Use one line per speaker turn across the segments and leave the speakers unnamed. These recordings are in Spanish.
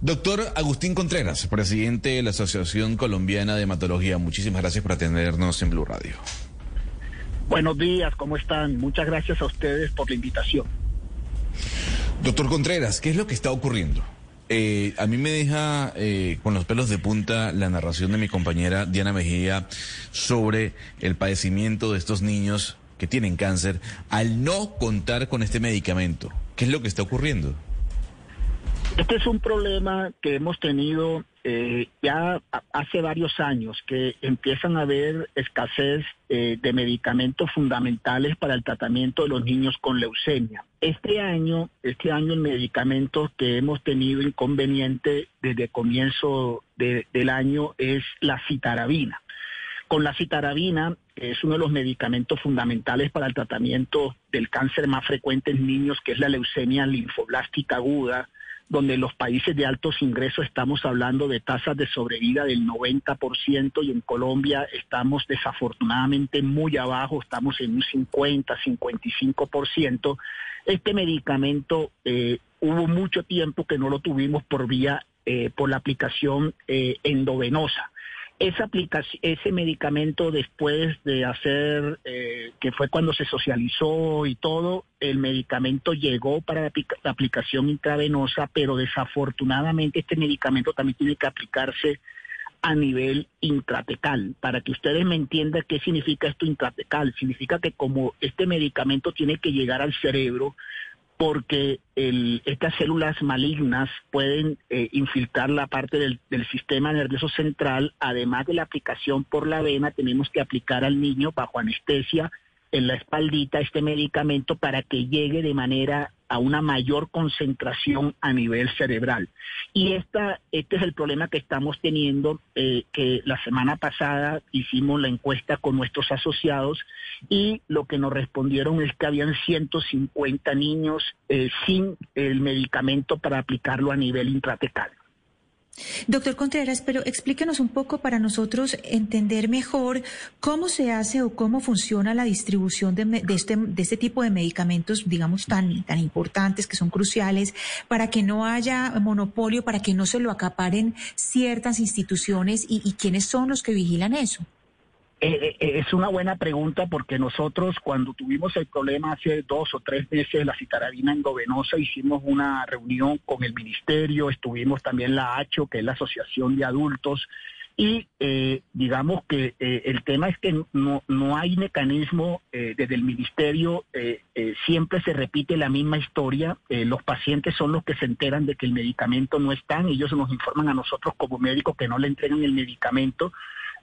Doctor Agustín Contreras, presidente de la Asociación Colombiana de Hematología. Muchísimas gracias por atendernos en Blue Radio.
Buenos días, ¿cómo están? Muchas gracias a ustedes por la invitación.
Doctor Contreras, ¿qué es lo que está ocurriendo? Eh, a mí me deja eh, con los pelos de punta la narración de mi compañera Diana Mejía sobre el padecimiento de estos niños que tienen cáncer al no contar con este medicamento. ¿Qué es lo que está ocurriendo?
Este es un problema que hemos tenido eh, ya hace varios años, que empiezan a haber escasez eh, de medicamentos fundamentales para el tratamiento de los niños con leucemia. Este año, este año el medicamento que hemos tenido inconveniente desde comienzo del año es la citarabina. Con la citarabina, es uno de los medicamentos fundamentales para el tratamiento del cáncer más frecuente en niños, que es la leucemia linfoblástica aguda, donde en los países de altos ingresos estamos hablando de tasas de sobrevida del 90% y en Colombia estamos desafortunadamente muy abajo, estamos en un 50, 55%. Este medicamento eh, hubo mucho tiempo que no lo tuvimos por vía, eh, por la aplicación eh, endovenosa esa aplicación, ese medicamento después de hacer, eh, que fue cuando se socializó y todo, el medicamento llegó para la, la, aplicación intravenosa, pero desafortunadamente este medicamento también tiene que aplicarse a nivel intratecal. Para que ustedes me entiendan qué significa esto intratecal, significa que como este medicamento tiene que llegar al cerebro, porque estas células malignas pueden eh, infiltrar la parte del, sistema nervioso central. Además de la aplicación por la vena, tenemos que aplicar al niño bajo anestesia en la espaldita este medicamento para que llegue de manera a una mayor concentración a nivel cerebral. Y esta, este es el problema que estamos teniendo, eh, que la semana pasada hicimos la encuesta con nuestros asociados y lo que nos respondieron es que habían 150 niños eh, sin el medicamento para aplicarlo a nivel intratecal.
Doctor Contreras, pero explíquenos un poco para nosotros entender mejor cómo se hace o cómo funciona la distribución de, este, de este tipo de medicamentos, digamos, tan, tan importantes, que son cruciales, para que no haya monopolio, para que no se lo acaparen ciertas instituciones y, y quiénes son los que vigilan eso.
Eh, eh, es una buena pregunta porque nosotros cuando tuvimos el problema hace dos o tres meses de la citarabina endovenosa hicimos una reunión con el ministerio, estuvimos también la ACHO, que es la Asociación de Adultos, y eh, digamos que el tema es que no, no hay mecanismo desde el ministerio, siempre se repite la misma historia, los pacientes son los que se enteran de que el medicamento no está, ellos nos informan a nosotros como médicos que no le entregan el medicamento,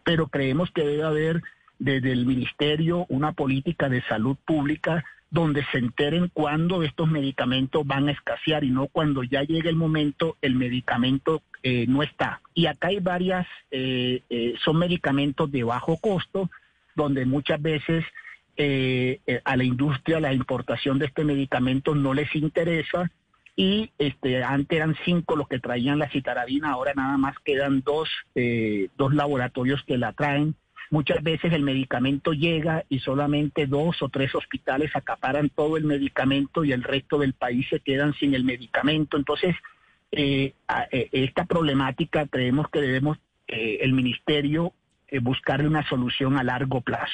pero creemos que debe haber desde el Ministerio una política de salud pública donde se enteren cuándo estos medicamentos van a escasear y no cuando ya llegue el momento el medicamento eh, no está. Y acá hay varias, eh, eh, son medicamentos de bajo costo, donde muchas veces a la industria la importación de este medicamento no les interesa y este antes eran cinco los que traían la citarabina, ahora nada más quedan dos, eh, dos laboratorios que la traen. Muchas veces el medicamento llega y solamente dos o tres hospitales acaparan todo el medicamento y el resto del país se quedan sin el medicamento. Entonces, eh, eh, esta problemática creemos que debemos el ministerio buscarle una solución a largo plazo.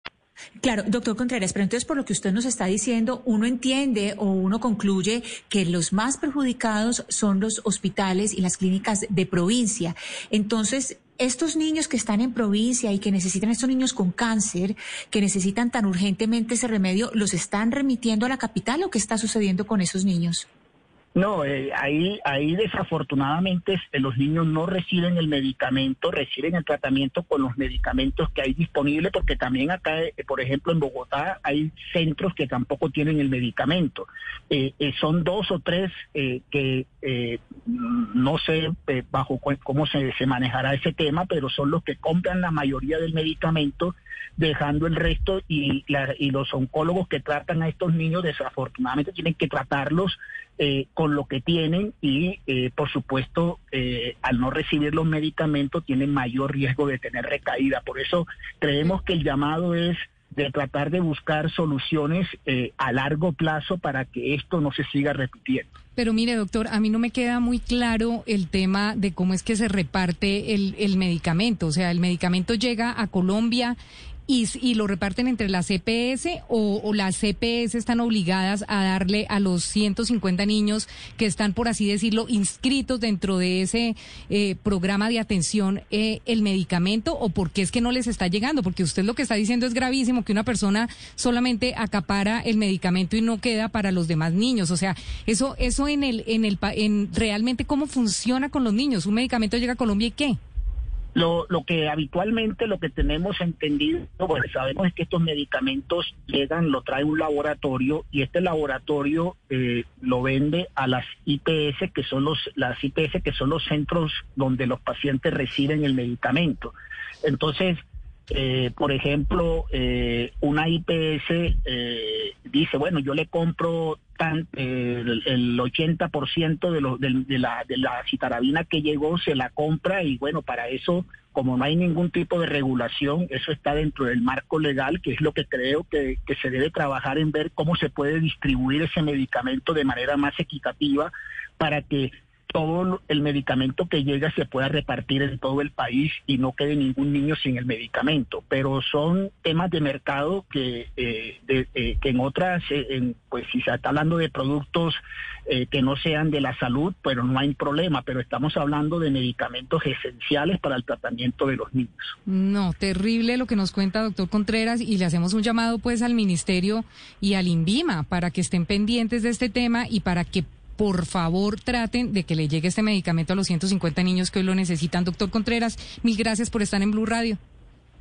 Claro, doctor Contreras, pero entonces por lo que usted nos está diciendo, uno entiende o uno concluye que los más perjudicados son los hospitales y las clínicas de provincia. Entonces, estos niños que están en provincia y que necesitan, estos niños con cáncer, que necesitan tan urgentemente ese remedio, ¿los están remitiendo a la capital o qué está sucediendo con esos niños?
No, eh, ahí, ahí desafortunadamente eh, los niños no reciben el medicamento, reciben el tratamiento con los medicamentos que hay disponibles, porque también acá, eh, por ejemplo, en Bogotá hay centros que tampoco tienen el medicamento. son dos o tres que no sé bajo cómo se, se manejará ese tema, pero son los que compran la mayoría del medicamento dejando el resto y, y los oncólogos que tratan a estos niños desafortunadamente tienen que tratarlos eh, con lo que tienen y eh, por supuesto eh, al no recibir los medicamentos tienen mayor riesgo de tener recaída. Por eso creemos que el llamado es de tratar de buscar soluciones a largo plazo para que esto no se siga repitiendo.
Pero mire, doctor, a mí no me queda muy claro el tema de cómo es que se reparte el, el medicamento. O sea, el medicamento llega a Colombia y, lo reparten entre las CPS o, las CPS están obligadas a darle a los 150 niños que están, por así decirlo, inscritos dentro de ese eh, programa de atención eh, el medicamento o por qué es que no les está llegando? Porque usted lo que está diciendo es gravísimo que una persona solamente acapara el medicamento y no queda para los demás niños. O sea, eso, eso en el, en el, en realmente cómo funciona con los niños. Un medicamento llega a Colombia y qué?
Lo, lo que habitualmente lo que tenemos entendido, bueno, sabemos es que estos medicamentos llegan, lo trae un laboratorio y este laboratorio eh, lo vende a las IPS, que son los, las IPS que son los centros donde los pacientes reciben el medicamento. Entonces, eh, por ejemplo, eh, una IPS dice, bueno, yo le compro tan, el, el, 80% de, de, la, de la citarabina que llegó, se la compra y bueno, para eso, como no hay ningún tipo de regulación, eso está dentro del marco legal, que es lo que creo que se debe trabajar en ver cómo se puede distribuir ese medicamento de manera más equitativa para que todo el medicamento que llega se pueda repartir en todo el país y no quede ningún niño sin el medicamento. Pero son temas de mercado que, eh, eh, que en otras, eh, pues si se está hablando de productos que no sean de la salud, pero no hay problema. Pero estamos hablando de medicamentos esenciales para el tratamiento de los niños.
No, terrible lo que nos cuenta doctor Contreras y le hacemos un llamado pues al ministerio y al INVIMA para que estén pendientes de este tema y para que por favor traten de que le llegue este medicamento a los 150 niños que hoy lo necesitan. Doctor Contreras, mil gracias por estar en Blue Radio.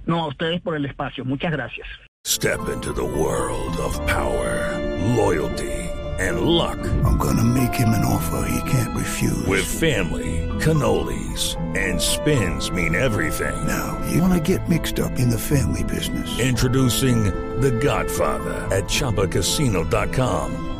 No, a ustedes por el espacio. Muchas gracias.
Step into the world of power, loyalty and luck.
I'm gonna make him an offer he can't refuse.
With family, cannolis and spins mean everything.
Now, you wanna get mixed up in the family business.
Introducing The Godfather at chapacasino.com.